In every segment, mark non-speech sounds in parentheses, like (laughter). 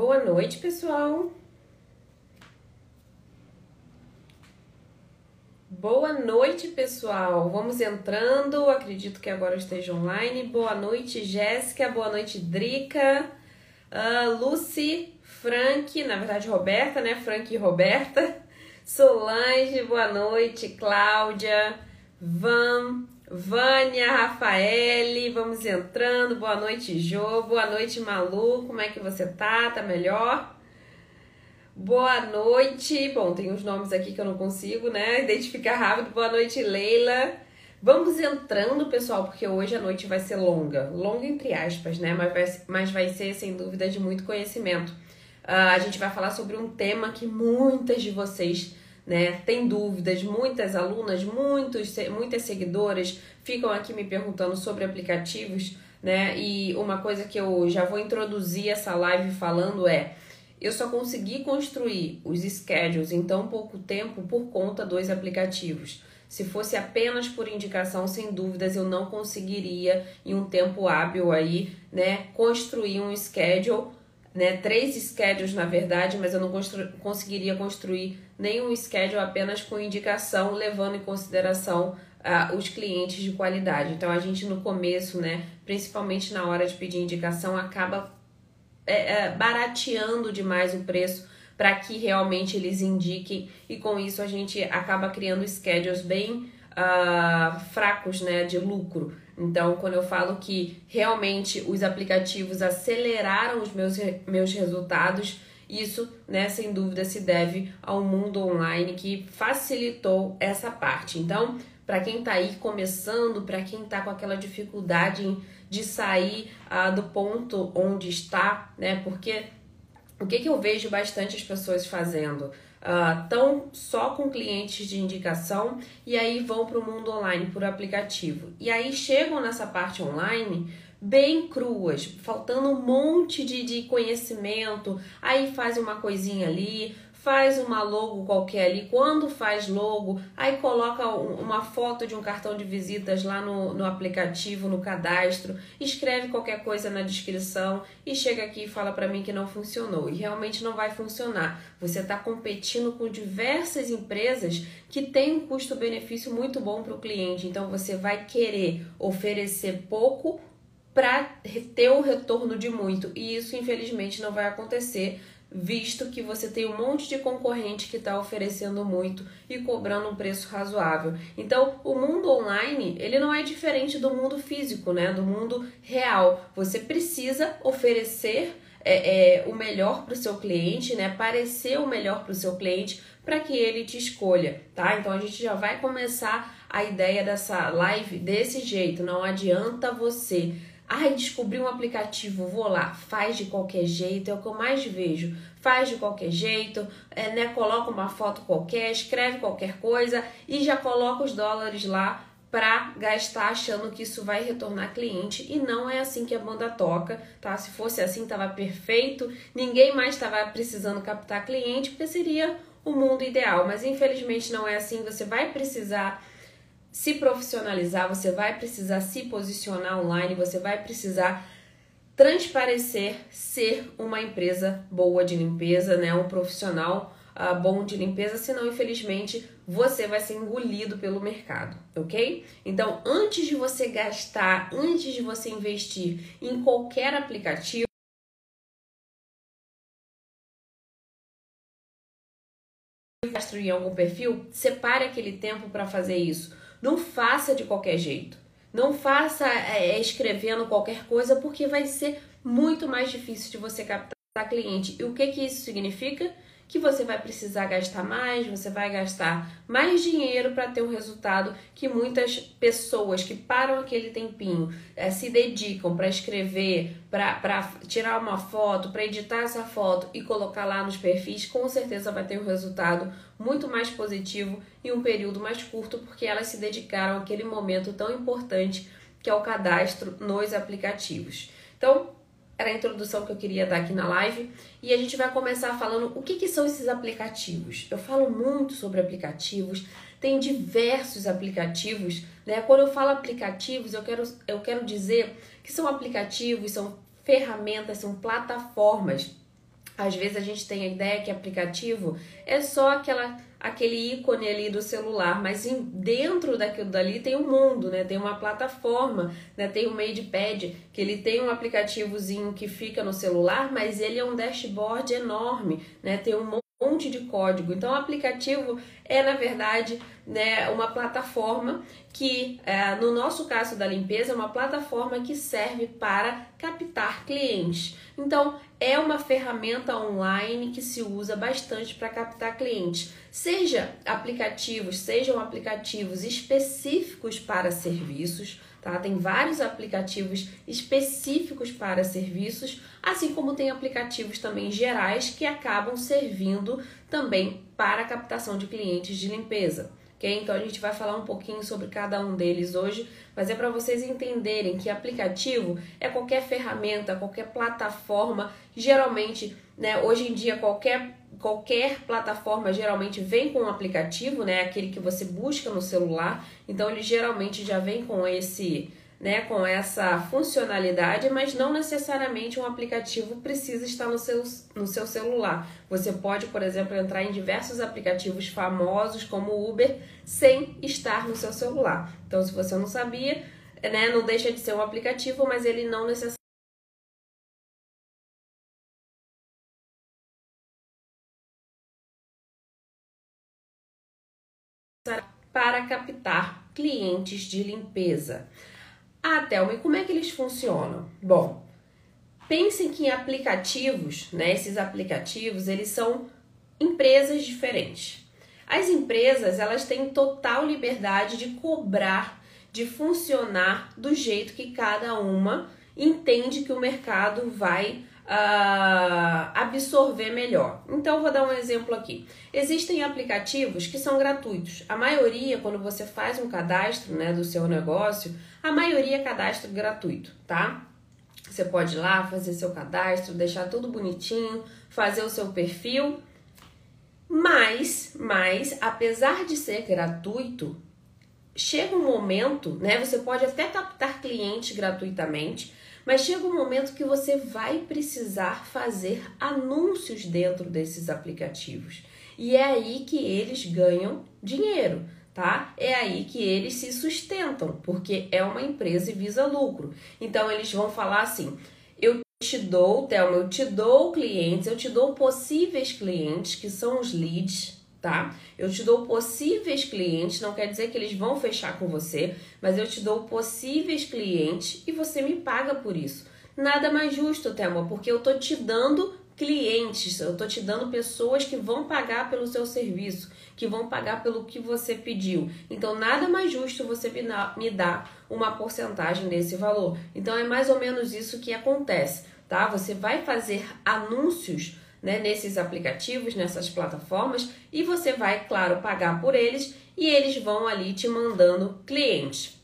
Boa noite, pessoal. Boa noite, pessoal. Vamos entrando. Acredito que agora esteja online. Boa noite, Jéssica. Boa noite, Drica. Uh, Lucy, Frank, na verdade, Roberta, né? Frank e Roberta. (laughs) Solange, boa noite. Cláudia, Van, Vânia, Rafaele, vamos entrando. Boa noite, Jô. Boa noite, Malu. Como é que você tá? Tá melhor? Boa noite. Bom, tem uns nomes aqui que eu não consigo, né? Identificar rápido. Boa noite, Leila. Vamos entrando, pessoal, porque hoje a noite vai ser longa. Longa entre aspas, né? Mas vai, mas vai ser, sem dúvida, de muito conhecimento. Uh, a gente vai falar sobre um tema que muitas de vocês né? Tem dúvidas, muitas alunas, muitos, muitas seguidoras ficam aqui me perguntando sobre aplicativos, né? E uma coisa que eu já vou introduzir essa live falando é eu só consegui construir os schedules em tão pouco tempo por conta dos aplicativos. Se fosse apenas por indicação, sem dúvidas, eu não conseguiria, em um tempo hábil aí, né, construir um schedule né, três schedules na verdade, mas eu não constru conseguiria construir nenhum schedule apenas com indicação, levando em consideração uh, os clientes de qualidade. Então a gente no começo, né, principalmente na hora de pedir indicação, acaba é, é, barateando demais o preço para que realmente eles indiquem e com isso a gente acaba criando schedules bem uh, fracos né, de lucro. Então, quando eu falo que realmente os aplicativos aceleraram os meus, meus resultados, isso, né, sem dúvida, se deve ao mundo online que facilitou essa parte. Então, para quem está aí começando, para quem está com aquela dificuldade de sair uh, do ponto onde está, né? Porque o que, que eu vejo bastante as pessoas fazendo? Estão uh, só com clientes de indicação e aí vão para o mundo online por aplicativo. E aí chegam nessa parte online bem cruas, faltando um monte de, de conhecimento, aí faz uma coisinha ali, faz uma logo qualquer ali. Quando faz logo, aí coloca uma foto de um cartão de visitas lá no, no aplicativo, no cadastro, escreve qualquer coisa na descrição e chega aqui e fala para mim que não funcionou. E realmente não vai funcionar. Você está competindo com diversas empresas que têm um custo-benefício muito bom para o cliente. Então você vai querer oferecer pouco para ter o retorno de muito. E isso, infelizmente, não vai acontecer visto que você tem um monte de concorrente que está oferecendo muito e cobrando um preço razoável. Então, o mundo online ele não é diferente do mundo físico, né? Do mundo real. Você precisa oferecer é, é, o melhor para o seu cliente, né? Parecer o melhor para o seu cliente para que ele te escolha, tá? Então a gente já vai começar a ideia dessa live desse jeito. Não adianta você Ai, descobri um aplicativo, vou lá, faz de qualquer jeito, é o que eu mais vejo. Faz de qualquer jeito, é, né, coloca uma foto qualquer, escreve qualquer coisa e já coloca os dólares lá para gastar achando que isso vai retornar cliente. E não é assim que a banda toca, tá? Se fosse assim tava perfeito, ninguém mais estava precisando captar cliente, porque seria o mundo ideal, mas infelizmente não é assim, você vai precisar se profissionalizar, você vai precisar se posicionar online, você vai precisar transparecer ser uma empresa boa de limpeza, né? Um profissional uh, bom de limpeza, senão, infelizmente, você vai ser engolido pelo mercado, ok? Então, antes de você gastar, antes de você investir em qualquer aplicativo, em algum perfil, separe aquele tempo para fazer isso. Não faça de qualquer jeito. Não faça é, é, escrevendo qualquer coisa, porque vai ser muito mais difícil de você captar cliente. E o que, que isso significa? que você vai precisar gastar mais, você vai gastar mais dinheiro para ter um resultado que muitas pessoas que param aquele tempinho, é, se dedicam para escrever, para tirar uma foto, para editar essa foto e colocar lá nos perfis, com certeza vai ter um resultado muito mais positivo em um período mais curto, porque elas se dedicaram àquele momento tão importante que é o cadastro nos aplicativos. Então, era a introdução que eu queria dar aqui na live. E a gente vai começar falando o que, que são esses aplicativos. Eu falo muito sobre aplicativos, tem diversos aplicativos. Né? Quando eu falo aplicativos, eu quero, eu quero dizer que são aplicativos, são ferramentas, são plataformas Às vezes a gente tem a ideia que aplicativo é só aquela aquele ícone ali do celular, mas dentro daquilo dali tem um mundo, né? Tem uma plataforma, né? Tem o MadePad, que ele tem um aplicativozinho que fica no celular, mas ele é um dashboard enorme, né? Tem um monte de código. Então, o aplicativo é, na verdade, né, uma plataforma que, é, no nosso caso da limpeza, é uma plataforma que serve para captar clientes. Então, é uma ferramenta online que se usa bastante para captar clientes, seja aplicativos, sejam aplicativos específicos para serviços, tá? Tem vários aplicativos específicos para serviços, assim como tem aplicativos também gerais que acabam servindo também para a captação de clientes de limpeza. Okay? Então a gente vai falar um pouquinho sobre cada um deles hoje, mas é para vocês entenderem que aplicativo é qualquer ferramenta, qualquer plataforma, geralmente, né, hoje em dia qualquer qualquer plataforma geralmente vem com um aplicativo, né, aquele que você busca no celular. Então ele geralmente já vem com esse né, com essa funcionalidade, mas não necessariamente um aplicativo precisa estar no seu, no seu celular. Você pode, por exemplo, entrar em diversos aplicativos famosos como o Uber sem estar no seu celular. Então, se você não sabia, né, não deixa de ser um aplicativo, mas ele não necessariamente captar clientes de limpeza. Ah, Thelma, e como é que eles funcionam? Bom, pensem que em aplicativos, né, esses aplicativos, eles são empresas diferentes. As empresas, elas têm total liberdade de cobrar, de funcionar do jeito que cada uma entende que o mercado vai uh, absorver melhor. Então, vou dar um exemplo aqui. Existem aplicativos que são gratuitos. A maioria, quando você faz um cadastro né, do seu negócio, a maioria é cadastro gratuito, tá? Você pode ir lá fazer seu cadastro, deixar tudo bonitinho, fazer o seu perfil. Mas, mas, apesar de ser gratuito, chega um momento, né? Você pode até captar clientes gratuitamente, mas chega um momento que você vai precisar fazer anúncios dentro desses aplicativos. E é aí que eles ganham dinheiro, tá? É aí que eles se sustentam, porque é uma empresa e visa lucro. Então eles vão falar assim: eu te dou, Thelma, eu te dou clientes, eu te dou possíveis clientes, que são os leads, tá? Eu te dou possíveis clientes, não quer dizer que eles vão fechar com você, mas eu te dou possíveis clientes e você me paga por isso. Nada mais justo, Thelma, porque eu tô te dando clientes, eu tô te dando pessoas que vão pagar pelo seu serviço, que vão pagar pelo que você pediu. Então, nada mais justo você me dar uma porcentagem desse valor. Então, é mais ou menos isso que acontece, tá? Você vai fazer anúncios né, nesses aplicativos, nessas plataformas, e você vai, claro, pagar por eles e eles vão ali te mandando clientes.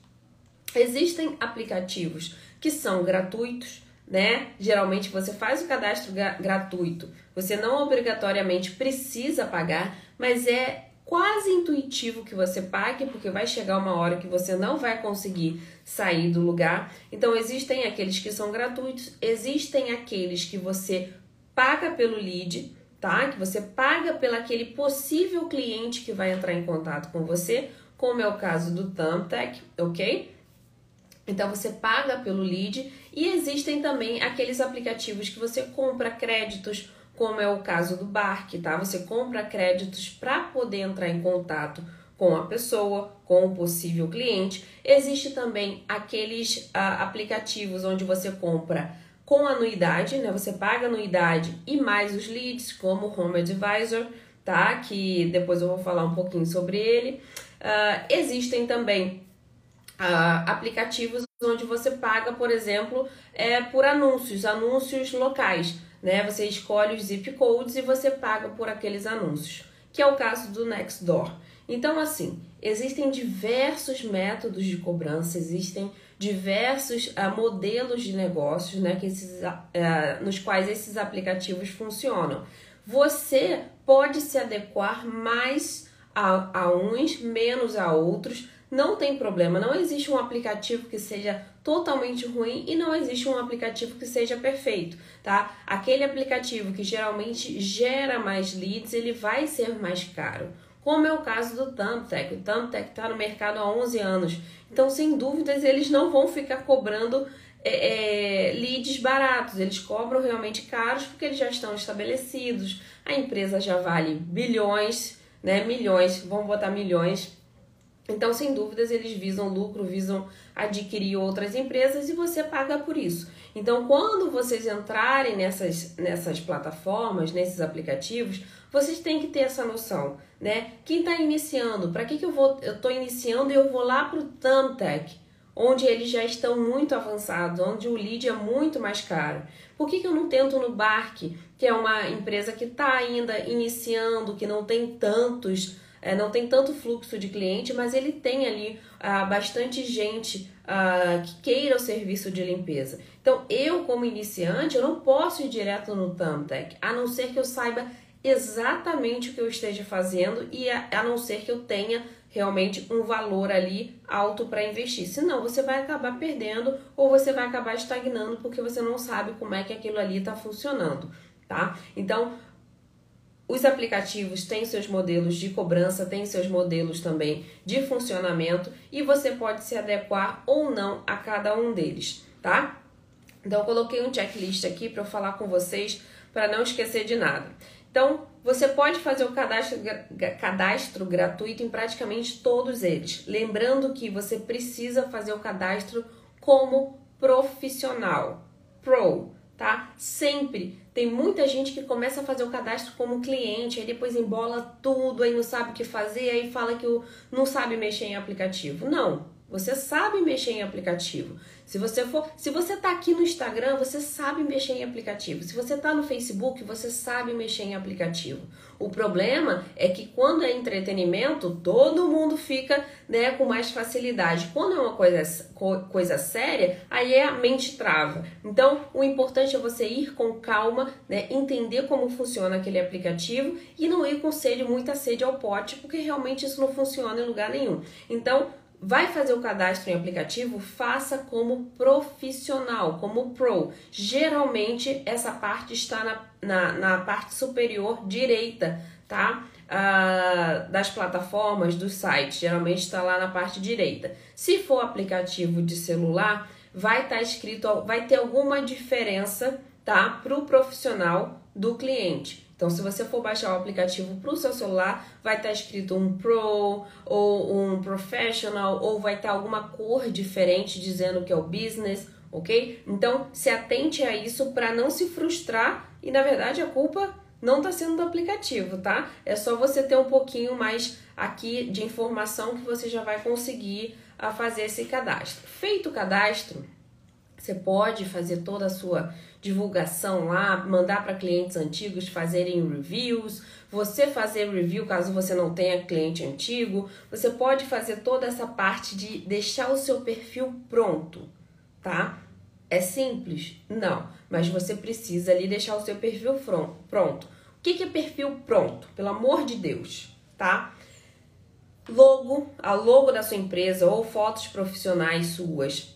Existem aplicativos que são gratuitos, né? Geralmente você faz o cadastro gratuito, você não obrigatoriamente precisa pagar, mas é quase intuitivo que você pague, porque vai chegar uma hora que você não vai conseguir sair do lugar. Então existem aqueles que são gratuitos, existem aqueles que você paga pelo lead, tá? Que você paga pelo aquele possível cliente que vai entrar em contato com você, como é o caso do Thumbtack, ok? Então você paga pelo lead e existem também aqueles aplicativos que você compra créditos, como é o caso do Bark, tá? Você compra créditos para poder entrar em contato com a pessoa, com o possível cliente. Existe também aqueles uh, aplicativos onde você compra com anuidade, né? Você paga anuidade e mais os leads, como o Home Advisor, tá? Que depois eu vou falar um pouquinho sobre ele. Uh, existem também uh, aplicativos onde você paga, por exemplo, é, por anúncios, anúncios locais, né? Você escolhe os zip codes e você paga por aqueles anúncios, que é o caso do Nextdoor. Então, assim, existem diversos métodos de cobrança, existem diversos uh, modelos de negócios né, que esses, uh, nos quais esses aplicativos funcionam. Você pode se adequar mais a, a uns, menos a outros, não tem problema. Não existe um aplicativo que seja totalmente ruim e não existe um aplicativo que seja perfeito, tá? Aquele aplicativo que geralmente gera mais leads, ele vai ser mais caro. Como é o caso do Thumbtack. O Thumbtack está no mercado há 11 anos. Então, sem dúvidas, eles não vão ficar cobrando é, é, leads baratos, eles cobram realmente caros porque eles já estão estabelecidos, a empresa já vale bilhões, né, milhões, vamos botar milhões. Então, sem dúvidas, eles visam lucro, visam adquirir outras empresas e você paga por isso. Então, quando vocês entrarem nessas, nessas plataformas, nesses aplicativos, vocês têm que ter essa noção, né? Quem está iniciando, para que, que eu vou? Eu estou iniciando e eu vou lá para o Thumbtack onde eles já estão muito avançados, onde o lead é muito mais caro. Por que, que eu não tento no Bark, que é uma empresa que está ainda iniciando, que não tem tantos, é, não tem tanto fluxo de cliente, mas ele tem ali ah, bastante gente ah, que queira o serviço de limpeza. Então, eu como iniciante, eu não posso ir direto no Thumbtack, a não ser que eu saiba exatamente o que eu esteja fazendo e a, a não ser que eu tenha realmente um valor ali alto para investir. Senão você vai acabar perdendo ou você vai acabar estagnando porque você não sabe como é que aquilo ali está funcionando, tá? Então, os aplicativos têm seus modelos de cobrança, têm seus modelos também de funcionamento e você pode se adequar ou não a cada um deles, tá? Então, eu coloquei um checklist aqui para eu falar com vocês para não esquecer de nada. Então, você pode fazer o cadastro, cadastro gratuito em praticamente todos eles. Lembrando que você precisa fazer o cadastro como profissional, pro, tá? Sempre tem muita gente que começa a fazer o cadastro como cliente, aí depois embola tudo, aí não sabe o que fazer, aí fala que não sabe mexer em aplicativo. Não, você sabe mexer em aplicativo. Se você for, se você está aqui no Instagram, você sabe mexer em aplicativo. Se você está no Facebook, você sabe mexer em aplicativo. O problema é que quando é entretenimento, todo mundo fica né, com mais facilidade. Quando é uma coisa, coisa séria, aí é a mente trava. Então, o importante é você ir com calma, né, entender como funciona aquele aplicativo e não ir com sede, muita sede ao pote, porque realmente isso não funciona em lugar nenhum. Então, Vai fazer o cadastro em aplicativo? Faça como profissional, como pro. Geralmente essa parte está na, na, na parte superior direita, tá? Ah, das plataformas, dos sites, geralmente está lá na parte direita. Se for aplicativo de celular, vai estar tá escrito, vai ter alguma diferença, tá? Para o profissional do cliente. Então, se você for baixar o aplicativo para o seu celular, vai estar tá escrito um Pro ou um Professional, ou vai estar tá alguma cor diferente dizendo que é o Business, ok? Então, se atente a isso para não se frustrar e, na verdade, a culpa não está sendo do aplicativo, tá? É só você ter um pouquinho mais aqui de informação que você já vai conseguir a fazer esse cadastro. Feito o cadastro, você pode fazer toda a sua divulgação lá, mandar para clientes antigos fazerem reviews, você fazer review caso você não tenha cliente antigo, você pode fazer toda essa parte de deixar o seu perfil pronto, tá? É simples? Não, mas você precisa ali deixar o seu perfil pronto. O que é perfil pronto? Pelo amor de Deus, tá? Logo, a logo da sua empresa ou fotos profissionais suas,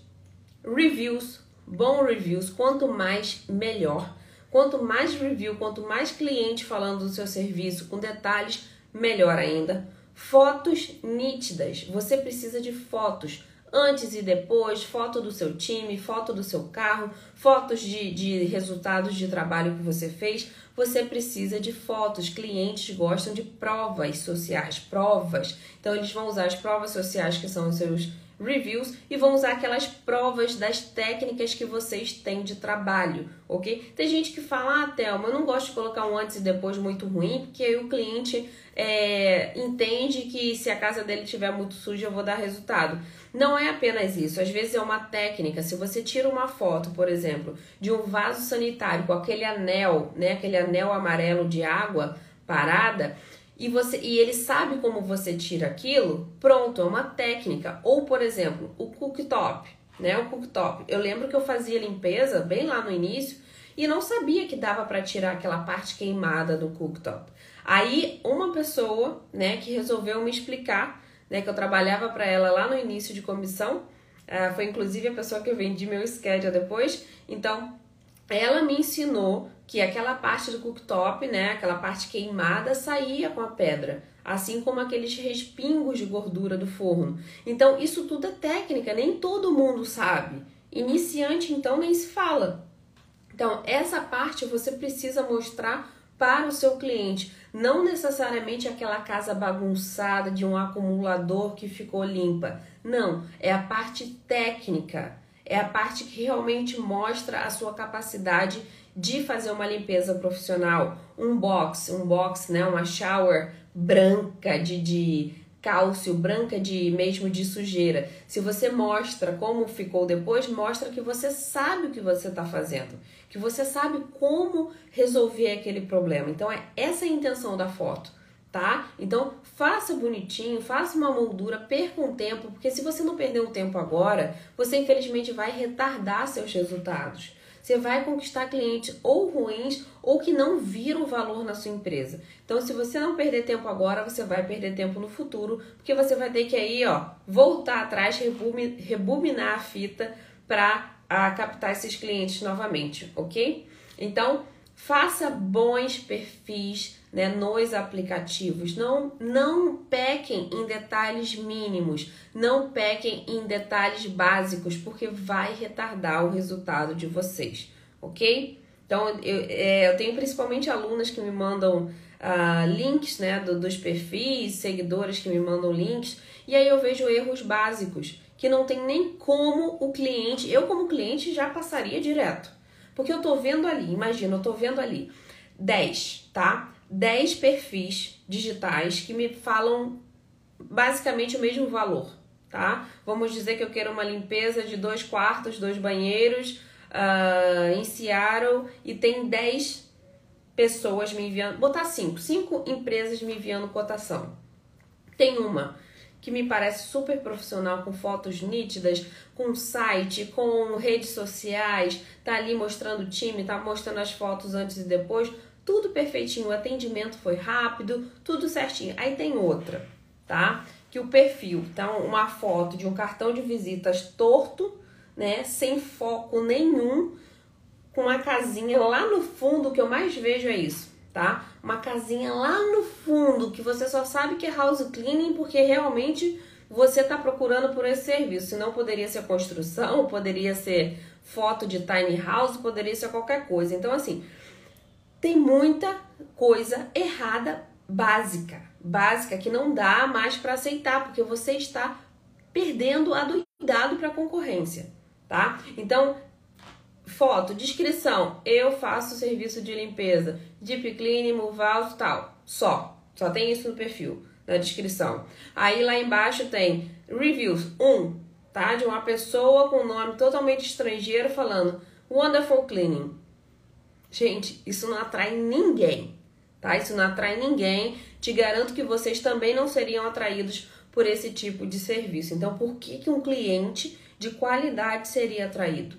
reviews, bom reviews, quanto mais melhor. Quanto mais review, quanto mais cliente falando do seu serviço com detalhes, melhor ainda. Fotos nítidas. Você precisa de fotos antes e depois, foto do seu time, foto do seu carro, fotos de, de resultados de trabalho que você fez. Você precisa de fotos. Clientes gostam de provas sociais, provas. Então, eles vão usar as provas sociais que são os seus reviews e vão usar aquelas provas das técnicas que vocês têm de trabalho, ok? Tem gente que fala, ah, Thelma, eu não gosto de colocar um antes e depois muito ruim, porque aí o cliente é, entende que se a casa dele estiver muito suja eu vou dar resultado. Não é apenas isso, às vezes é uma técnica. Se você tira uma foto, por exemplo, de um vaso sanitário com aquele anel, né, aquele anel amarelo de água parada, e você e ele sabe como você tira aquilo, pronto, é uma técnica. Ou, por exemplo, o cooktop, né? O cooktop. Eu lembro que eu fazia limpeza bem lá no início e não sabia que dava para tirar aquela parte queimada do cooktop. Aí uma pessoa, né, que resolveu me explicar né, que eu trabalhava para ela lá no início de comissão. Uh, foi inclusive a pessoa que eu vendi meu schedule depois. Então, ela me ensinou que aquela parte do cooktop, né, aquela parte queimada, saía com a pedra, assim como aqueles respingos de gordura do forno. Então, isso tudo é técnica, nem todo mundo sabe. Iniciante, então, nem se fala. Então, essa parte você precisa mostrar para o seu cliente, não necessariamente aquela casa bagunçada de um acumulador que ficou limpa. Não, é a parte técnica, é a parte que realmente mostra a sua capacidade de fazer uma limpeza profissional, um box, um box, né, uma shower branca de, de cálcio, branca de mesmo de sujeira. Se você mostra como ficou depois, mostra que você sabe o que você está fazendo, que você sabe como resolver aquele problema. Então é essa a intenção da foto, tá? Então faça bonitinho, faça uma moldura, perca um tempo, porque se você não perder um tempo agora, você infelizmente vai retardar seus resultados você vai conquistar clientes ou ruins ou que não viram valor na sua empresa. Então, se você não perder tempo agora, você vai perder tempo no futuro, porque você vai ter que aí, ó, voltar atrás, rebobinar a fita para captar esses clientes novamente, ok? Então, faça bons perfis né, nos aplicativos. Não, não pequem em detalhes mínimos, não pequem em detalhes básicos, porque vai retardar o resultado de vocês, ok? Então, eu, é, eu tenho principalmente alunas que me mandam uh, links né, do, dos perfis, seguidores que me mandam links, e aí eu vejo erros básicos que não tem nem como o cliente, eu como cliente já passaria direto. Porque eu tô vendo ali, imagina, eu tô vendo ali 10, tá? 10 perfis digitais que me falam basicamente o mesmo valor, tá? Vamos dizer que eu quero uma limpeza de dois quartos, dois banheiros uh, em Seattle e tem 10 pessoas me enviando, botar 5, 5 empresas me enviando cotação. Tem uma que me parece super profissional, com fotos nítidas, com site, com redes sociais, tá ali mostrando o time, tá mostrando as fotos antes e depois tudo perfeitinho, o atendimento foi rápido, tudo certinho. Aí tem outra, tá? Que o perfil, tá uma foto de um cartão de visitas torto, né, sem foco nenhum, com uma casinha lá no fundo, o que eu mais vejo é isso, tá? Uma casinha lá no fundo que você só sabe que é house cleaning porque realmente você está procurando por esse serviço. Senão poderia ser construção, poderia ser foto de tiny house, poderia ser qualquer coisa. Então, assim, tem muita coisa errada básica, básica que não dá mais para aceitar, porque você está perdendo a do cuidado para a concorrência, tá? Então, foto, descrição, eu faço serviço de limpeza, deep cleaning, move out, tal, só, só tem isso no perfil, na descrição. Aí lá embaixo tem reviews, um, tá? De uma pessoa com nome totalmente estrangeiro falando wonderful cleaning. Gente, isso não atrai ninguém, tá? Isso não atrai ninguém. Te garanto que vocês também não seriam atraídos por esse tipo de serviço. Então, por que, que um cliente de qualidade seria atraído?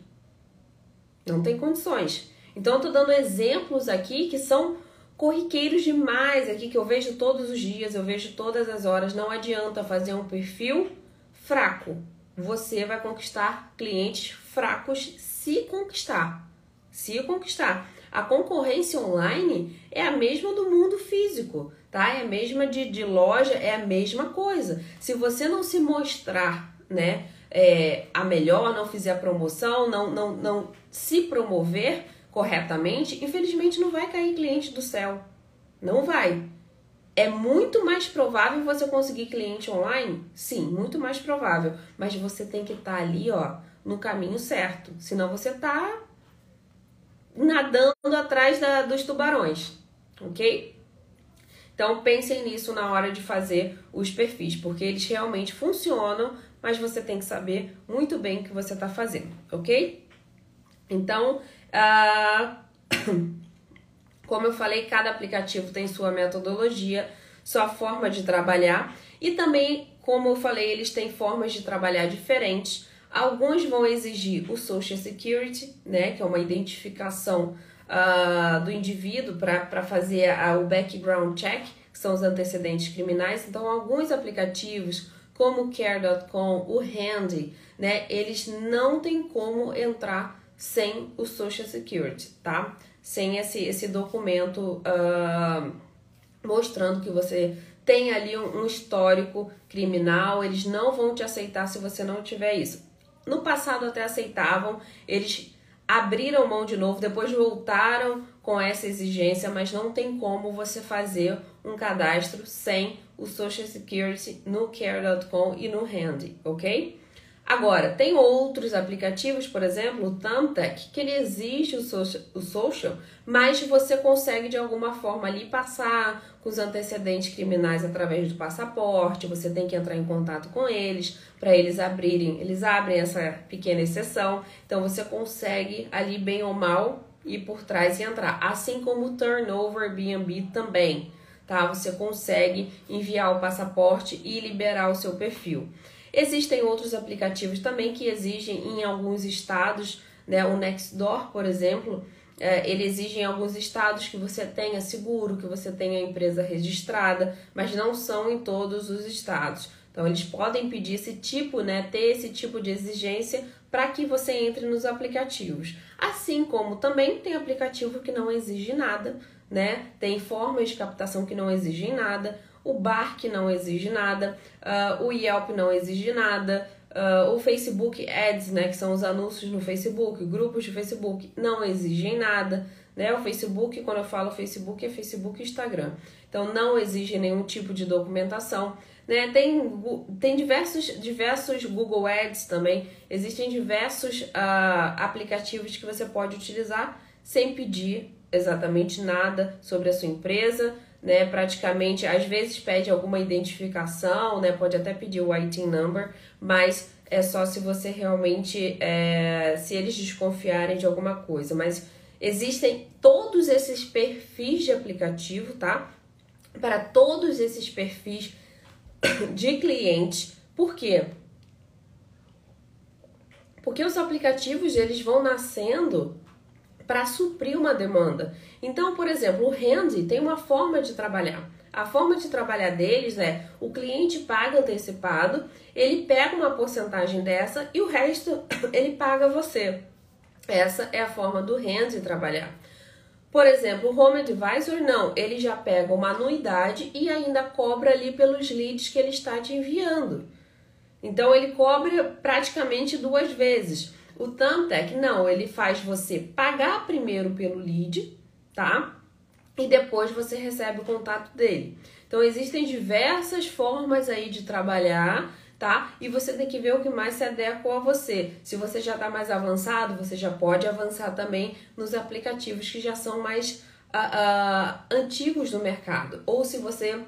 Não tem condições. Então, eu tô dando exemplos aqui que são corriqueiros demais aqui, que eu vejo todos os dias, eu vejo todas as horas. Não adianta fazer um perfil fraco. Você vai conquistar clientes fracos se conquistar. Se conquistar. A concorrência online é a mesma do mundo físico, tá? É a mesma de, de loja, é a mesma coisa. Se você não se mostrar, né, é, a melhor, não fizer a promoção, não, não, não se promover corretamente, infelizmente não vai cair cliente do céu. Não vai. É muito mais provável você conseguir cliente online? Sim, muito mais provável. Mas você tem que estar tá ali, ó, no caminho certo. Senão você tá nadando atrás da, dos tubarões, ok? Então pensem nisso na hora de fazer os perfis, porque eles realmente funcionam, mas você tem que saber muito bem o que você está fazendo, ok? Então, uh, (coughs) como eu falei, cada aplicativo tem sua metodologia, sua forma de trabalhar e também, como eu falei, eles têm formas de trabalhar diferentes. Alguns vão exigir o Social Security, né, que é uma identificação uh, do indivíduo para fazer a, o background check, que são os antecedentes criminais. Então, alguns aplicativos, como o Care.com, o Handy, né? Eles não tem como entrar sem o Social Security, tá? Sem esse, esse documento uh, mostrando que você tem ali um, um histórico criminal, eles não vão te aceitar se você não tiver isso. No passado até aceitavam, eles abriram mão de novo, depois voltaram com essa exigência, mas não tem como você fazer um cadastro sem o Social Security no Care.com e no Handy, ok? Agora, tem outros aplicativos, por exemplo, o Thumbtack, que ele exige o social, o social, mas você consegue de alguma forma ali passar com os antecedentes criminais através do passaporte, você tem que entrar em contato com eles para eles abrirem, eles abrem essa pequena exceção, então você consegue ali bem ou mal ir por trás e entrar, assim como o Turnover Airbnb também, tá? Você consegue enviar o passaporte e liberar o seu perfil. Existem outros aplicativos também que exigem em alguns estados, né? O Nextdoor, por exemplo, é, ele exige em alguns estados que você tenha seguro, que você tenha empresa registrada, mas não são em todos os estados. Então eles podem pedir esse tipo, né, ter esse tipo de exigência para que você entre nos aplicativos. Assim como também tem aplicativo que não exige nada, né? Tem formas de captação que não exigem nada o Bark não exige nada, uh, o Yelp não exige nada, uh, o Facebook Ads, né, que são os anúncios no Facebook, grupos de Facebook, não exigem nada. Né? O Facebook, quando eu falo Facebook, é Facebook e Instagram. Então não exige nenhum tipo de documentação. Né? Tem, tem diversos, diversos Google Ads também, existem diversos uh, aplicativos que você pode utilizar sem pedir exatamente nada sobre a sua empresa, né? Praticamente, às vezes pede alguma identificação, né? Pode até pedir o IT number, mas é só se você realmente, é, se eles desconfiarem de alguma coisa. Mas existem todos esses perfis de aplicativo, tá? Para todos esses perfis de clientes. Por quê? Porque os aplicativos eles vão nascendo para suprir uma demanda. Então, por exemplo, o Handy tem uma forma de trabalhar. A forma de trabalhar deles é o cliente paga antecipado, ele pega uma porcentagem dessa e o resto (coughs) ele paga você. Essa é a forma do Handy trabalhar. Por exemplo, o Home Advisor não, ele já pega uma anuidade e ainda cobra ali pelos leads que ele está te enviando. Então ele cobra praticamente duas vezes. O Thumbtack, não, ele faz você pagar primeiro pelo lead, tá? E depois você recebe o contato dele. Então existem diversas formas aí de trabalhar, tá? E você tem que ver o que mais se adequa a você. Se você já está mais avançado, você já pode avançar também nos aplicativos que já são mais uh, uh, antigos no mercado. Ou se você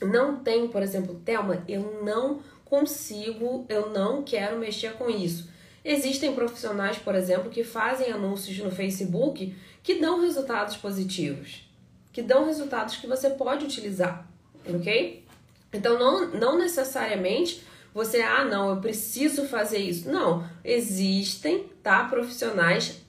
não tem, por exemplo, Thelma, eu não consigo, eu não quero mexer com isso. Existem profissionais, por exemplo, que fazem anúncios no Facebook que dão resultados positivos, que dão resultados que você pode utilizar, ok? Então, não, não necessariamente você, ah, não, eu preciso fazer isso. Não, existem, tá, profissionais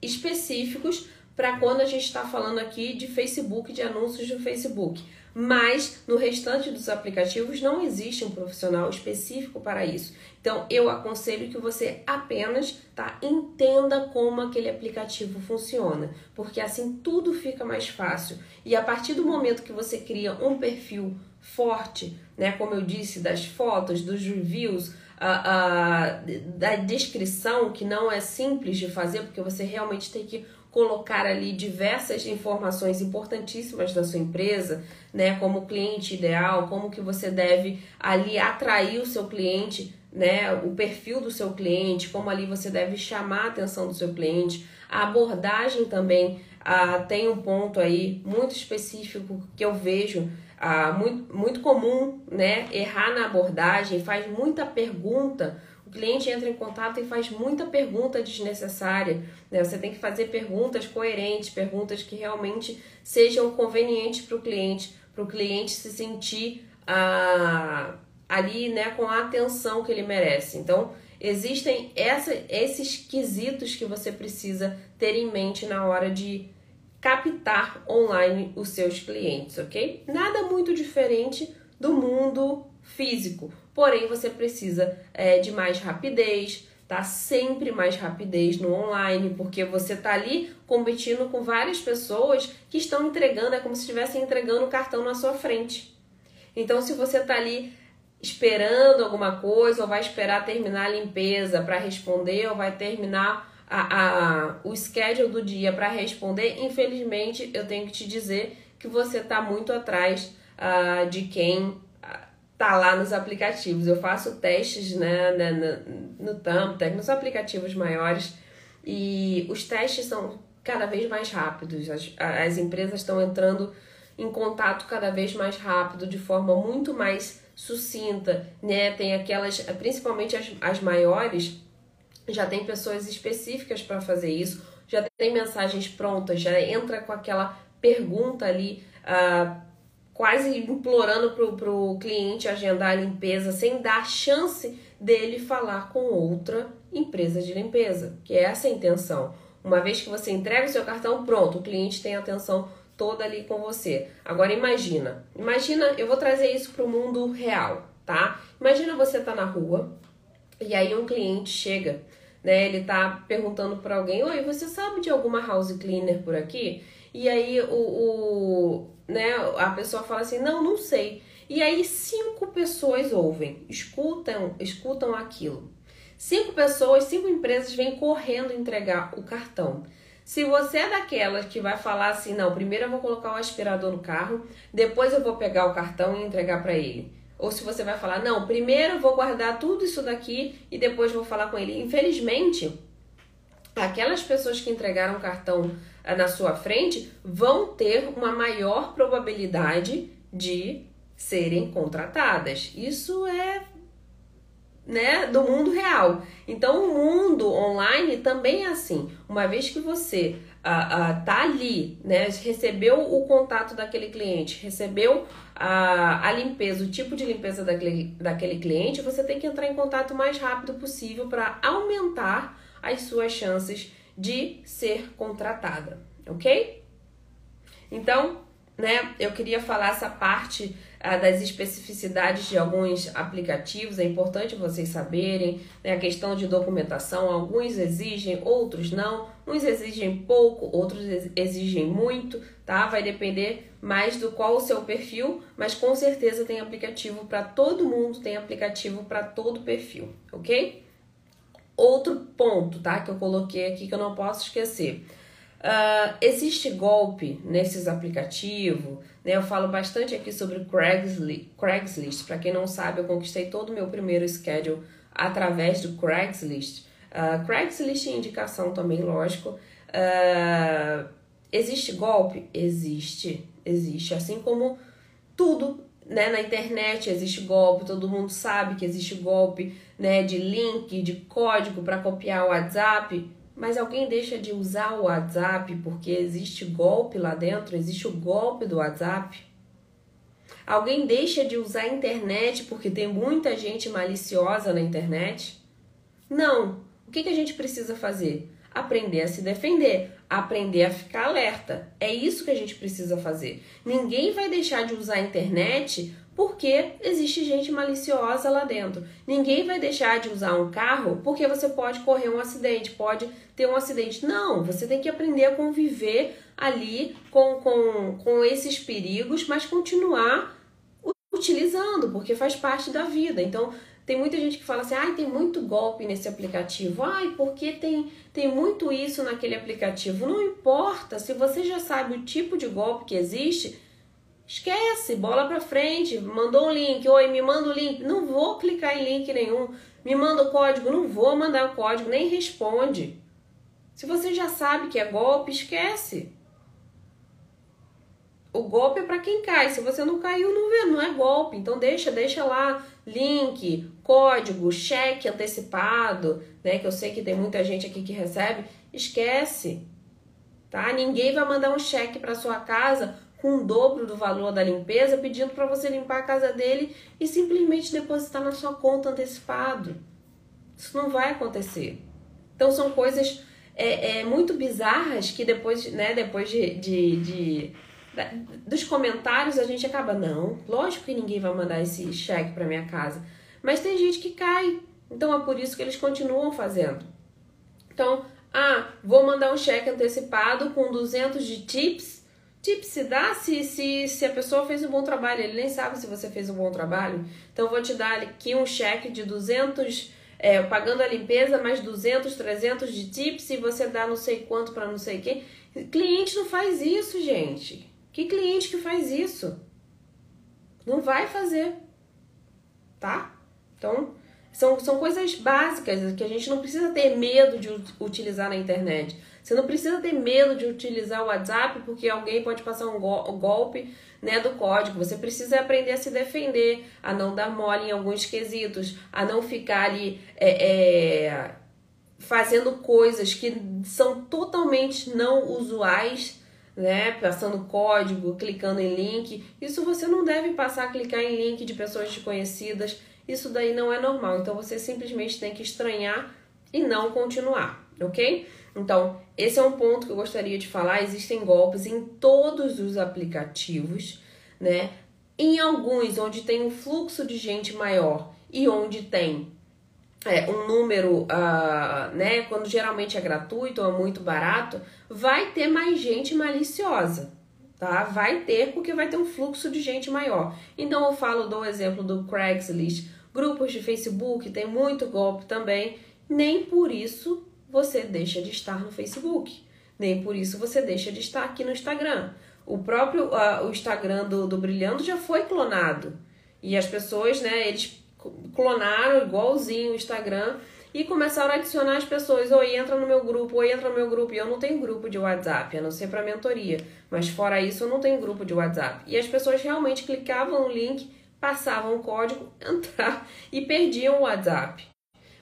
específicos para quando a gente está falando aqui de Facebook, de anúncios no Facebook. Mas no restante dos aplicativos não existe um profissional específico para isso. Então eu aconselho que você apenas tá, entenda como aquele aplicativo funciona, porque assim tudo fica mais fácil. E a partir do momento que você cria um perfil forte, né, como eu disse, das fotos, dos reviews, a, a, da descrição, que não é simples de fazer, porque você realmente tem que colocar ali diversas informações importantíssimas da sua empresa, né, como cliente ideal, como que você deve ali atrair o seu cliente né, o perfil do seu cliente, como ali você deve chamar a atenção do seu cliente. A abordagem também ah, tem um ponto aí muito específico que eu vejo ah, muito, muito comum, né, errar na abordagem, faz muita pergunta. O cliente entra em contato e faz muita pergunta desnecessária. Né? Você tem que fazer perguntas coerentes, perguntas que realmente sejam convenientes para o cliente, para o cliente se sentir ah, ali, né, com a atenção que ele merece. Então, existem essa, esses quesitos que você precisa ter em mente na hora de captar online os seus clientes, ok? Nada muito diferente do mundo físico. Porém, você precisa é, de mais rapidez, tá? Sempre mais rapidez no online, porque você tá ali competindo com várias pessoas que estão entregando, é como se estivessem entregando o cartão na sua frente. Então, se você tá ali esperando alguma coisa, ou vai esperar terminar a limpeza para responder, ou vai terminar a, a, o schedule do dia para responder, infelizmente eu tenho que te dizer que você está muito atrás uh, de quem tá lá nos aplicativos. Eu faço testes né, né, no, Thumbtack, nos aplicativos maiores, e os testes são cada vez mais rápidos. As, as empresas estão entrando em contato cada vez mais rápido, de forma muito mais sucinta, né? Tem aquelas, principalmente as, as maiores, já tem pessoas específicas para fazer isso, já tem mensagens prontas, já entra com aquela pergunta ali, uh, quase implorando pro, pro cliente agendar a limpeza, sem dar chance dele falar com outra empresa de limpeza, que é essa a intenção. Uma vez que você entrega o seu cartão, pronto, o cliente tem atenção toda ali com você. Agora imagina, imagina, eu vou trazer isso para o mundo real, tá? Imagina você tá na rua e aí um cliente chega, né? Ele tá perguntando para alguém, oi, você sabe de alguma house cleaner por aqui? E aí o, o né, a pessoa fala assim, não, não sei. E aí cinco pessoas ouvem, escutam, escutam aquilo. Cinco pessoas, cinco empresas vêm correndo entregar o cartão. Se você é daquelas que vai falar assim, não, primeiro eu vou colocar o aspirador no carro, depois eu vou pegar o cartão e entregar para ele. Ou se você vai falar, não, primeiro eu vou guardar tudo isso daqui e depois vou falar com ele. Infelizmente, aquelas pessoas que entregaram o cartão na sua frente vão ter uma maior probabilidade de serem contratadas. Isso é né, do mundo real. Então, o mundo online também é assim. Uma vez que você ah, ah, tá ali, né, recebeu o contato daquele cliente, recebeu a, a limpeza, o tipo de limpeza daquele, daquele cliente, você tem que entrar em contato o mais rápido possível para aumentar as suas chances de ser contratada, ok? Então, né, eu queria falar essa parte ah, das especificidades de alguns aplicativos, é importante vocês saberem, né, a questão de documentação, alguns exigem, outros não, uns exigem pouco, outros exigem muito, tá? Vai depender mais do qual o seu perfil, mas com certeza tem aplicativo para todo mundo, tem aplicativo para todo perfil, ok? Outro ponto, tá, que eu coloquei aqui que eu não posso esquecer. Uh, existe golpe nesses aplicativos, né? Eu falo bastante aqui sobre Craigslist. Para quem não sabe, eu conquistei todo o meu primeiro schedule através do Craigslist. Uh, Craigslist é indicação também, lógico. Uh, existe golpe? Existe, existe. Assim como tudo né, na internet existe golpe, todo mundo sabe que existe golpe né, de link, de código para copiar o WhatsApp. Mas alguém deixa de usar o WhatsApp porque existe golpe lá dentro? Existe o golpe do WhatsApp? Alguém deixa de usar a internet porque tem muita gente maliciosa na internet? Não. O que, que a gente precisa fazer? Aprender a se defender, aprender a ficar alerta. É isso que a gente precisa fazer. Ninguém vai deixar de usar a internet porque existe gente maliciosa lá dentro. Ninguém vai deixar de usar um carro porque você pode correr um acidente, pode ter um acidente. Não, você tem que aprender a conviver ali com, com, com esses perigos, mas continuar utilizando, porque faz parte da vida. Então, tem muita gente que fala assim: ai, tem muito golpe nesse aplicativo. Ai, porque tem, tem muito isso naquele aplicativo. Não importa, se você já sabe o tipo de golpe que existe Esquece, bola pra frente. Mandou um link, oi, me manda o link. Não vou clicar em link nenhum. Me manda o código, não vou mandar o código, nem responde. Se você já sabe que é golpe, esquece. O golpe é para quem cai. Se você não caiu, não vê, não é golpe. Então deixa, deixa lá link, código, cheque antecipado, né? Que eu sei que tem muita gente aqui que recebe. Esquece. Tá? Ninguém vai mandar um cheque para sua casa com o dobro do valor da limpeza, pedindo para você limpar a casa dele e simplesmente depositar na sua conta antecipado. Isso não vai acontecer. Então são coisas é, é, muito bizarras que depois, né, depois de, de, de dos comentários a gente acaba, não, lógico que ninguém vai mandar esse cheque para minha casa. Mas tem gente que cai, então é por isso que eles continuam fazendo. Então, ah, vou mandar um cheque antecipado com 200 de tips. Tips se dá se, se, se a pessoa fez um bom trabalho, ele nem sabe se você fez um bom trabalho. Então, vou te dar aqui um cheque de 200, é, pagando a limpeza, mais 200, 300 de tips e você dá não sei quanto para não sei quem. Cliente não faz isso, gente. Que cliente que faz isso? Não vai fazer, tá? Então, são, são coisas básicas que a gente não precisa ter medo de utilizar na internet. Você não precisa ter medo de utilizar o WhatsApp porque alguém pode passar um, go golpe né, do código. Você precisa aprender a se defender, a não dar mole em alguns quesitos, a não ficar ali é, é, fazendo coisas que são totalmente não usuais né, passando código, clicando em link. Isso você não deve passar a clicar em link de pessoas desconhecidas. Isso daí não é normal. Então você simplesmente tem que estranhar e não continuar, ok? Então, esse é um ponto que eu gostaria de falar. Existem golpes em todos os aplicativos, né? Em alguns onde tem um fluxo de gente maior e onde tem é, um número, uh, né, quando geralmente é gratuito ou é muito barato, vai ter mais gente maliciosa, tá? Vai ter porque vai ter um fluxo de gente maior. Então eu falo do exemplo do Craigslist, grupos de Facebook, tem muito golpe também, nem por isso você deixa de estar no Facebook, nem por isso você deixa de estar aqui no Instagram. O próprio uh, o Instagram do, do Brilhando já foi clonado. E as pessoas, né, eles clonaram igualzinho o Instagram e começaram a adicionar as pessoas. Oi, entra no meu grupo, oi, entra no meu grupo. E eu não tenho grupo de WhatsApp, a não ser para mentoria. Mas fora isso, eu não tenho grupo de WhatsApp. E as pessoas realmente clicavam no link, passavam o código, (laughs) entrar e perdiam o WhatsApp.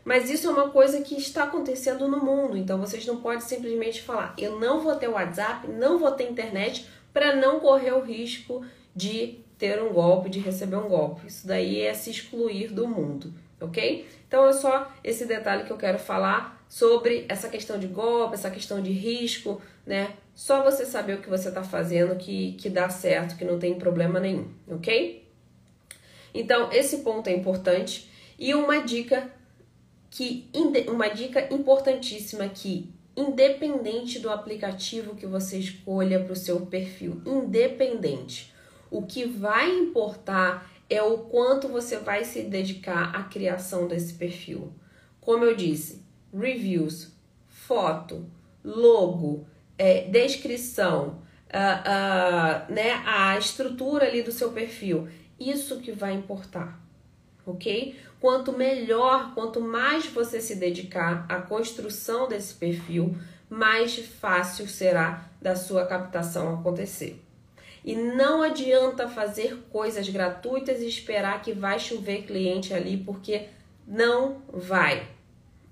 Mas isso é uma coisa que está acontecendo no mundo. Então vocês não podem simplesmente falar: eu não vou ter WhatsApp, não vou ter internet, para não correr o risco de ter um golpe, de receber um golpe. Isso daí é se excluir do mundo, ok? Então é só esse detalhe que eu quero falar sobre essa questão de golpe, essa questão de risco, né? Só você saber o que você está fazendo que, que dá certo, que não tem problema nenhum, ok? Então, esse ponto é importante. E uma dica que uma dica importantíssima que independente do aplicativo que você escolha para o seu perfil, independente, o que vai importar é o quanto você vai se dedicar à criação desse perfil. Como eu disse, reviews, foto, logo, é, descrição, uh, uh, né, a estrutura ali do seu perfil. Isso que vai importar, ok? Quanto melhor, quanto mais você se dedicar à construção desse perfil, mais fácil será da sua captação acontecer. E não adianta fazer coisas gratuitas e esperar que vai chover cliente ali, porque não vai,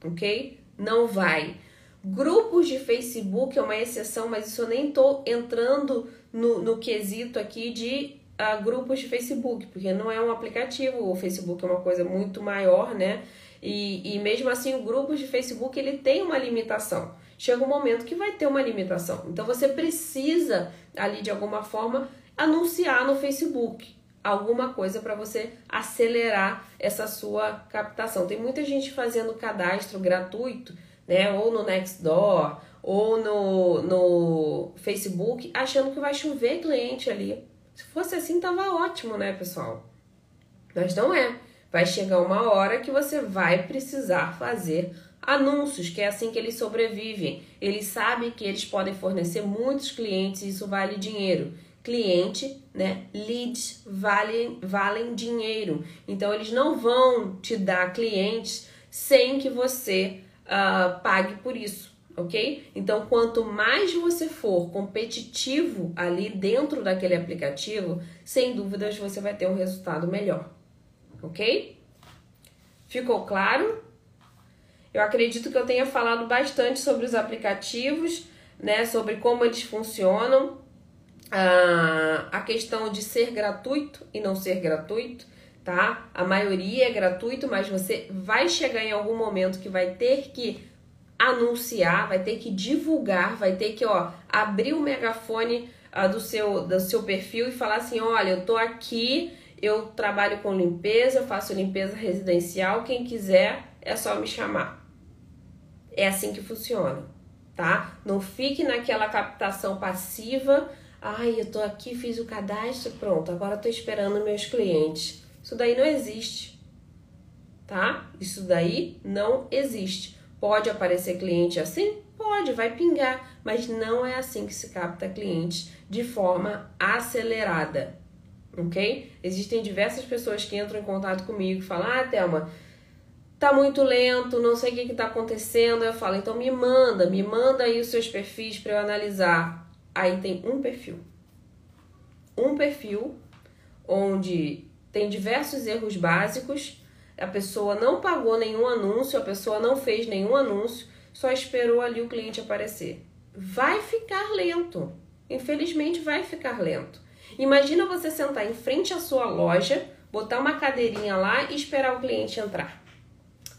ok? Não vai. Grupos de Facebook é uma exceção, mas isso eu nem tô entrando no, no quesito aqui de uh, grupos de Facebook, porque não é um aplicativo, o Facebook é uma coisa muito maior, né? E, e mesmo assim, o grupo de Facebook ele tem uma limitação chega um momento que vai ter uma limitação. Então você precisa ali de alguma forma anunciar no Facebook alguma coisa para você acelerar essa sua captação. Tem muita gente fazendo cadastro gratuito, né, ou no Nextdoor ou no, no Facebook, achando que vai chover cliente ali. Se fosse assim, tava ótimo, né, pessoal? Mas não é. Vai chegar uma hora que você vai precisar fazer Anúncios, que é assim que eles sobrevivem. Eles sabem que eles podem fornecer muitos clientes e isso vale dinheiro. Cliente, né? Leads valem, valem dinheiro. Então eles não vão te dar clientes sem que você uh, pague por isso, ok? Então quanto mais você for competitivo ali dentro daquele aplicativo, sem dúvidas você vai ter um resultado melhor, ok? Ficou claro? Eu acredito que eu tenha falado bastante sobre os aplicativos, né, sobre como eles funcionam, a, a questão de ser gratuito e não ser gratuito, tá? A maioria é gratuito, mas você vai chegar em algum momento que vai ter que anunciar, vai ter que divulgar, vai ter que ó, abrir o megafone uh, do, seu, do seu perfil e falar assim: olha, eu tô aqui, eu trabalho com limpeza, eu faço limpeza residencial, quem quiser é só me chamar. É assim que funciona, tá? Não fique naquela captação passiva. Ai, eu tô aqui, fiz o cadastro, pronto, agora tô esperando meus clientes. Isso daí não existe, tá? Isso daí não existe. Pode aparecer cliente assim? Pode, vai pingar, mas não é assim que se capta clientes de forma acelerada, ok? Existem diversas pessoas que entram em contato comigo e falam: Ah, Thelma, tá muito lento, não sei o que, que tá acontecendo. Eu falo: Então me manda, me manda aí os seus perfis para eu analisar. Aí tem um perfil. Um perfil onde tem diversos erros básicos, a pessoa não pagou nenhum anúncio, a pessoa não fez nenhum anúncio, só esperou ali o cliente aparecer. Vai ficar lento. Infelizmente vai ficar lento. Imagina você sentar em frente à sua loja, botar uma cadeirinha lá e esperar o cliente entrar.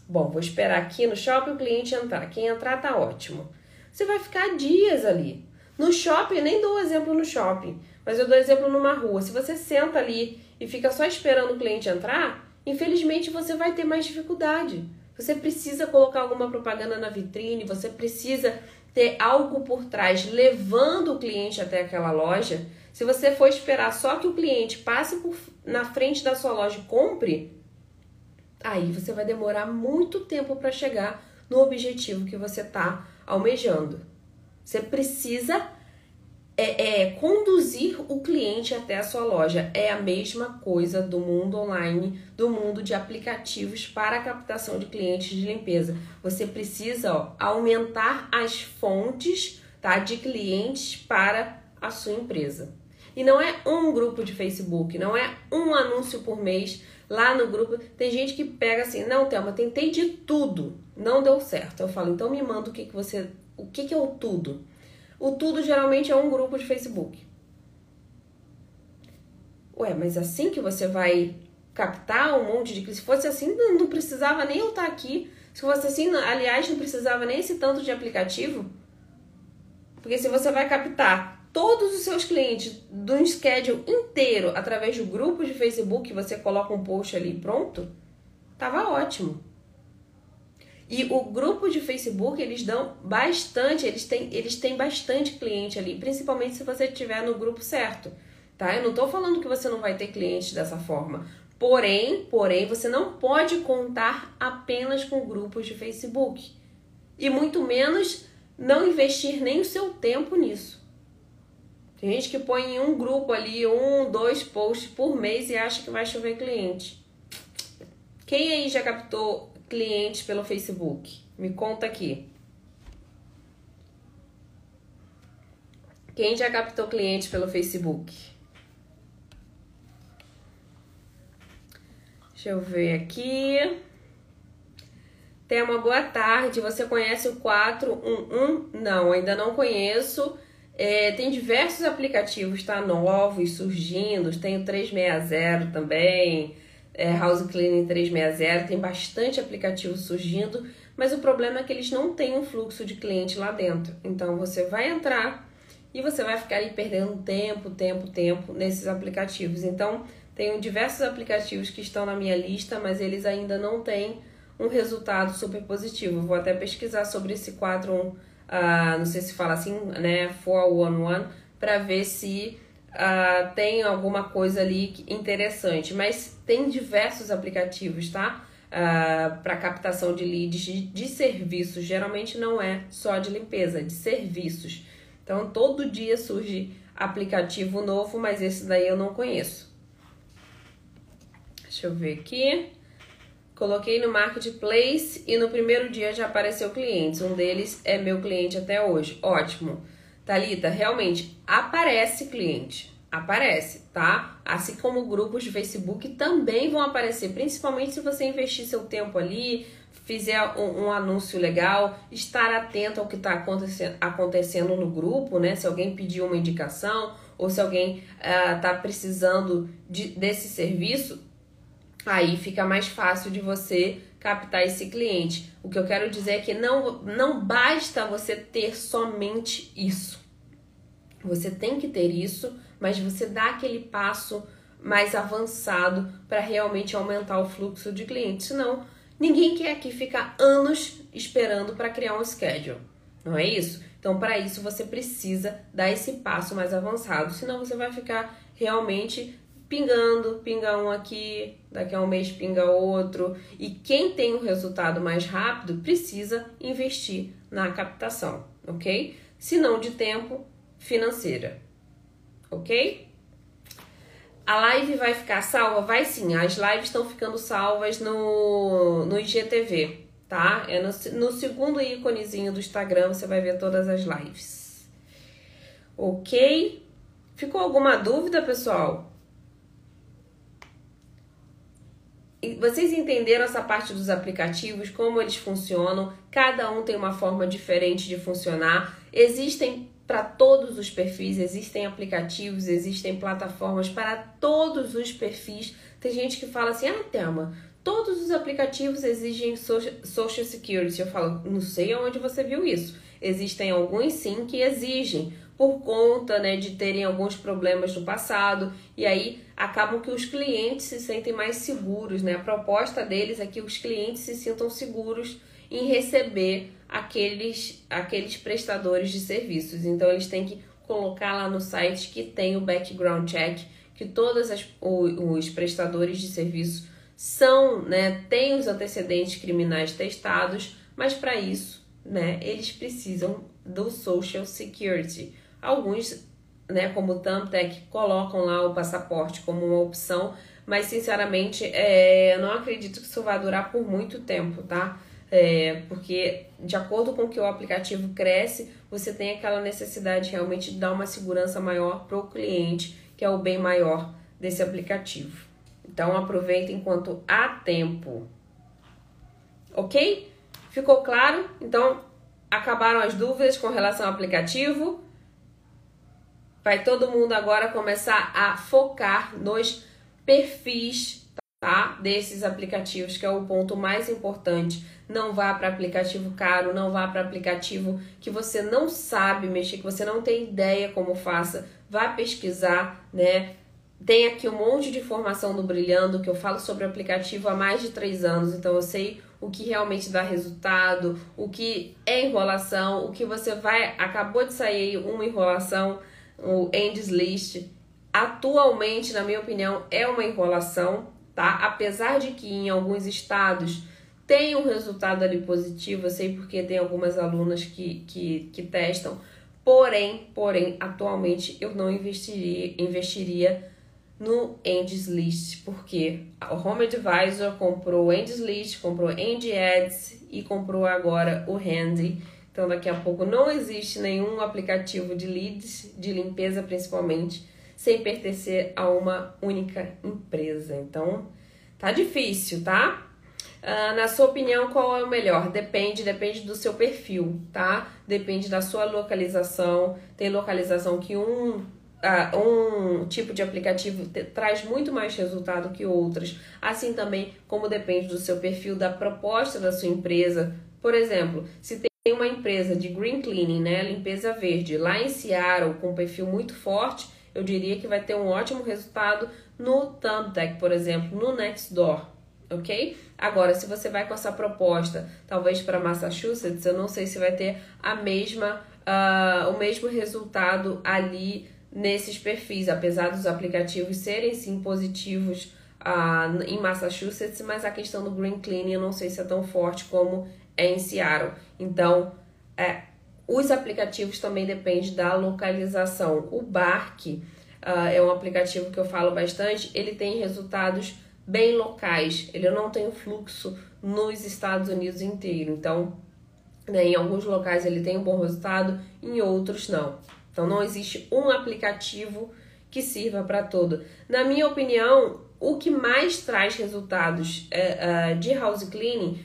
Bom, vou esperar aqui no shopping o cliente entrar. Quem entrar tá ótimo. Você vai ficar dias ali. No shopping, nem dou exemplo no shopping, mas eu dou exemplo numa rua. Se você senta ali e fica só esperando o cliente entrar, infelizmente você vai ter mais dificuldade. Você precisa colocar alguma propaganda na vitrine, você precisa ter algo por trás levando o cliente até aquela loja. Se você for esperar só que o cliente passe por, na frente da sua loja e compre, aí você vai demorar muito tempo para chegar no objetivo que você está almejando. Você precisa é, é, conduzir o cliente até a sua loja. É a mesma coisa do mundo online, do mundo de aplicativos para captação de clientes de limpeza. Você precisa ó, aumentar as fontes tá, de clientes para a sua empresa. E não é um grupo de Facebook, não é um anúncio por mês lá no grupo. Tem gente que pega assim, não, Thelma, tentei de tudo, não deu certo. Eu falo, então me manda o que, que você. O que, que é o tudo? O tudo geralmente é um grupo de Facebook. Ué, mas assim que você vai captar um monte de Se fosse assim, não precisava nem eu estar aqui. Se fosse assim, aliás, não precisava nem esse tanto de aplicativo. Porque se você vai captar todos os seus clientes um schedule inteiro através do grupo de Facebook, você coloca um post ali pronto, tava ótimo. E o grupo de Facebook, eles dão bastante, eles têm, eles têm bastante cliente ali, principalmente se você estiver no grupo certo, tá? Eu não tô falando que você não vai ter clientes dessa forma. Porém, porém, você não pode contar apenas com grupos de Facebook. E muito menos não investir nem o seu tempo nisso. Tem gente que põe em um grupo ali um, dois posts por mês e acha que vai chover cliente. Quem aí já captou clientes pelo Facebook? Me conta aqui. Quem já captou clientes pelo Facebook? Deixa eu ver aqui. Tem uma boa tarde. Você conhece o 411? Não, ainda não conheço. É, tem diversos aplicativos, tá? Novos surgindo. Tem o 360 também é, House Cleaning 360, tem bastante aplicativo surgindo, mas o problema é que eles não têm um fluxo de cliente lá dentro. Então você vai entrar e você vai ficar aí perdendo tempo, tempo, tempo nesses aplicativos. Então, tenho diversos aplicativos que estão na minha lista, mas eles ainda não têm um resultado super positivo. Vou até pesquisar sobre esse 4, uh, não sei se fala assim, né, 411, para ver se uh, tem alguma coisa ali interessante, mas tem diversos aplicativos, tá? Uh, para captação de leads de, de serviços, geralmente não é só de limpeza, é de serviços. Então todo dia surge aplicativo novo, mas esse daí eu não conheço. Deixa eu ver aqui. Coloquei no Marketplace e no primeiro dia já apareceu clientes. Um deles é meu cliente até hoje. Ótimo. Talita, realmente aparece cliente, aparece, tá? Assim como grupos de Facebook também vão aparecer, principalmente se você investir seu tempo ali, fizer um, um anúncio legal, estar atento ao que está acontecendo, acontecendo no grupo, né? Se alguém pediu uma indicação ou se alguém está uh, precisando de, desse serviço, aí fica mais fácil de você captar esse cliente. O que eu quero dizer é que não, não basta você ter somente isso. Você tem que ter isso, mas você dá aquele passo mais avançado para realmente aumentar o fluxo de clientes. Senão, ninguém quer aqui ficar anos esperando para criar um schedule. Não é isso? Então, para isso, você precisa dar esse passo mais avançado, senão você vai ficar realmente pingando, pinga um aqui, daqui a um mês pinga outro. E quem tem o um resultado mais rápido precisa investir na captação, ok? Se não de tempo, financeira, ok? A live vai ficar salva? Vai sim, as lives estão ficando salvas no, no IGTV, tá? É no, no segundo íconezinho do Instagram você vai ver todas as lives. Ok? Ficou alguma dúvida, pessoal? Vocês entenderam essa parte dos aplicativos, como eles funcionam? Cada um tem uma forma diferente de funcionar. Existem para todos os perfis, existem aplicativos, existem plataformas para todos os perfis. Tem gente que fala assim: ah, Thelma, todos os aplicativos exigem Social Security. Eu falo, não sei aonde você viu isso. Existem alguns sim que exigem, por conta né, de terem alguns problemas no passado, e aí acabam que os clientes se sentem mais seguros. Né? A proposta deles é que os clientes se sintam seguros em receber aqueles, aqueles prestadores de serviços. Então eles têm que colocar lá no site que tem o background check, que todos os prestadores de serviço são, né, têm os antecedentes criminais testados, mas para isso, né, eles precisam do Social Security. Alguns, né, como o Thumbtack, colocam lá o passaporte como uma opção, mas sinceramente, é, eu não acredito que isso vai durar por muito tempo, tá? É, porque de acordo com que o aplicativo cresce, você tem aquela necessidade realmente de dar uma segurança maior para o cliente, que é o bem maior desse aplicativo. Então aproveita enquanto há tempo. Ok? Ficou claro? Então acabaram as dúvidas com relação ao aplicativo. Vai todo mundo agora começar a focar nos perfis tá? desses aplicativos, que é o ponto mais importante não vá para aplicativo caro, não vá para aplicativo que você não sabe mexer, que você não tem ideia como faça. Vá pesquisar, né? Tem aqui um monte de informação do Brilhando que eu falo sobre aplicativo há mais de três anos, então eu sei o que realmente dá resultado, o que é enrolação, o que você vai. Acabou de sair uma enrolação, o Endless List. Atualmente, na minha opinião, é uma enrolação, tá? Apesar de que em alguns estados tem um resultado ali positivo, eu sei porque tem algumas alunas que, que, que testam, porém, porém, atualmente eu não investiria, investiria no Andy's List, porque o Home Advisor comprou o List, comprou Andy Ads e comprou agora o Handy. Então daqui a pouco não existe nenhum aplicativo de leads, de limpeza principalmente, sem pertencer a uma única empresa. Então tá difícil, tá? Uh, na sua opinião, qual é o melhor? Depende, depende do seu perfil, tá? Depende da sua localização. Tem localização que um, uh, um tipo de aplicativo te, traz muito mais resultado que outras. Assim também como depende do seu perfil, da proposta da sua empresa. Por exemplo, se tem uma empresa de green cleaning, né, limpeza verde, lá em Seattle, com um perfil muito forte, eu diria que vai ter um ótimo resultado no Thumbtack, por exemplo, no Nextdoor, ok? Agora, se você vai com essa proposta, talvez para Massachusetts, eu não sei se vai ter a mesma, uh, o mesmo resultado ali nesses perfis, apesar dos aplicativos serem sim positivos uh, em Massachusetts, mas a questão do green cleaning eu não sei se é tão forte como é em Seattle. Então, é, os aplicativos também dependem da localização. O Bark uh, é um aplicativo que eu falo bastante, ele tem resultados bem locais, ele não tem fluxo nos Estados Unidos inteiro. Então, né, em alguns locais ele tem um bom resultado, em outros não. Então, não existe um aplicativo que sirva para todo. Na minha opinião, o que mais traz resultados é, uh, de house cleaning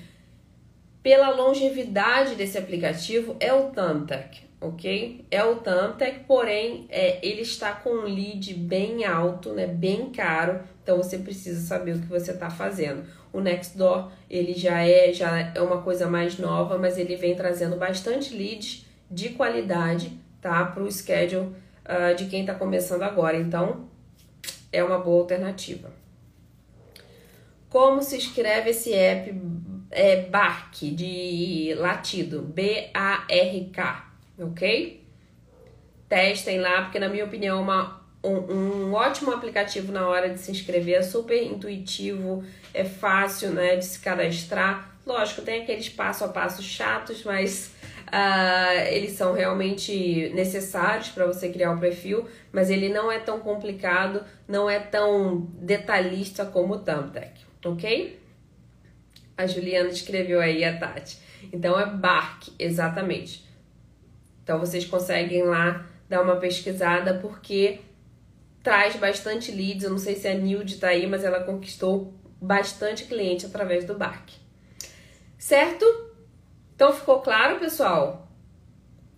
pela longevidade desse aplicativo é o Thumbtack, ok? É o Thumbtack, porém é, ele está com um lead bem alto, né, bem caro, então você precisa saber o que você está fazendo. O Nextdoor ele já é já é uma coisa mais nova, mas ele vem trazendo bastante leads de qualidade, tá, para o schedule uh, de quem está começando agora. Então, é uma boa alternativa. Como se escreve esse app é, Bark, de latido, B-A-R-K, ok? Testem lá, porque na minha opinião é uma, um, um ótimo aplicativo na hora de se inscrever, é super intuitivo, é fácil né, de se cadastrar. Lógico, tem aqueles passo a passo chatos, mas Uh, eles são realmente necessários para você criar o perfil, mas ele não é tão complicado, não é tão detalhista como o Thumbtack, ok? A Juliana escreveu aí a Tati. Então é Bark, exatamente. Então vocês conseguem lá dar uma pesquisada porque traz bastante leads. Eu não sei se a Nilde tá aí, mas ela conquistou bastante cliente através do Bark. Certo? Então ficou claro, pessoal?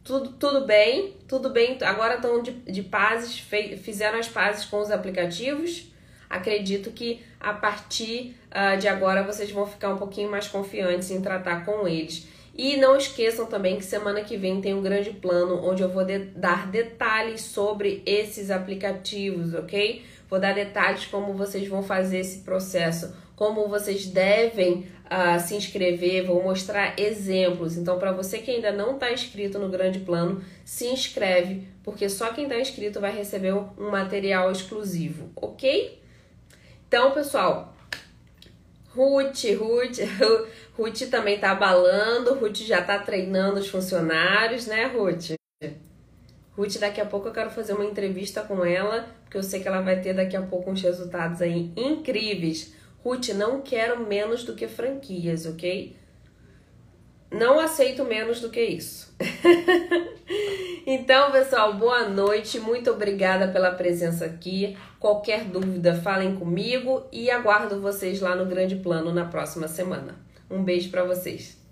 Tudo, tudo bem, tudo bem. Agora estão de, de pazes, fizeram as pazes com os aplicativos. Acredito que a partir uh, de agora vocês vão ficar um pouquinho mais confiantes em tratar com eles. E não esqueçam também que semana que vem tem um grande plano onde eu vou de dar detalhes sobre esses aplicativos, ok? Vou dar detalhes como vocês vão fazer esse processo, como vocês devem uh, se inscrever, vou mostrar exemplos. Então, para você que ainda não está inscrito no Grande Plano, se inscreve, porque só quem está inscrito vai receber um material exclusivo, ok? Então, pessoal, Ruth, Ruth, (laughs) Ruth também tá abalando, Ruth já tá treinando os funcionários, né, Ruth? Ruth, daqui a pouco eu quero fazer uma entrevista com ela, porque eu sei que ela vai ter daqui a pouco uns resultados aí incríveis. Ruth, não quero menos do que franquias, ok? Não aceito menos do que isso. (laughs) então, pessoal, boa noite. Muito obrigada pela presença aqui. Qualquer dúvida, falem comigo e aguardo vocês lá no Grande Plano na próxima semana. Um beijo para vocês.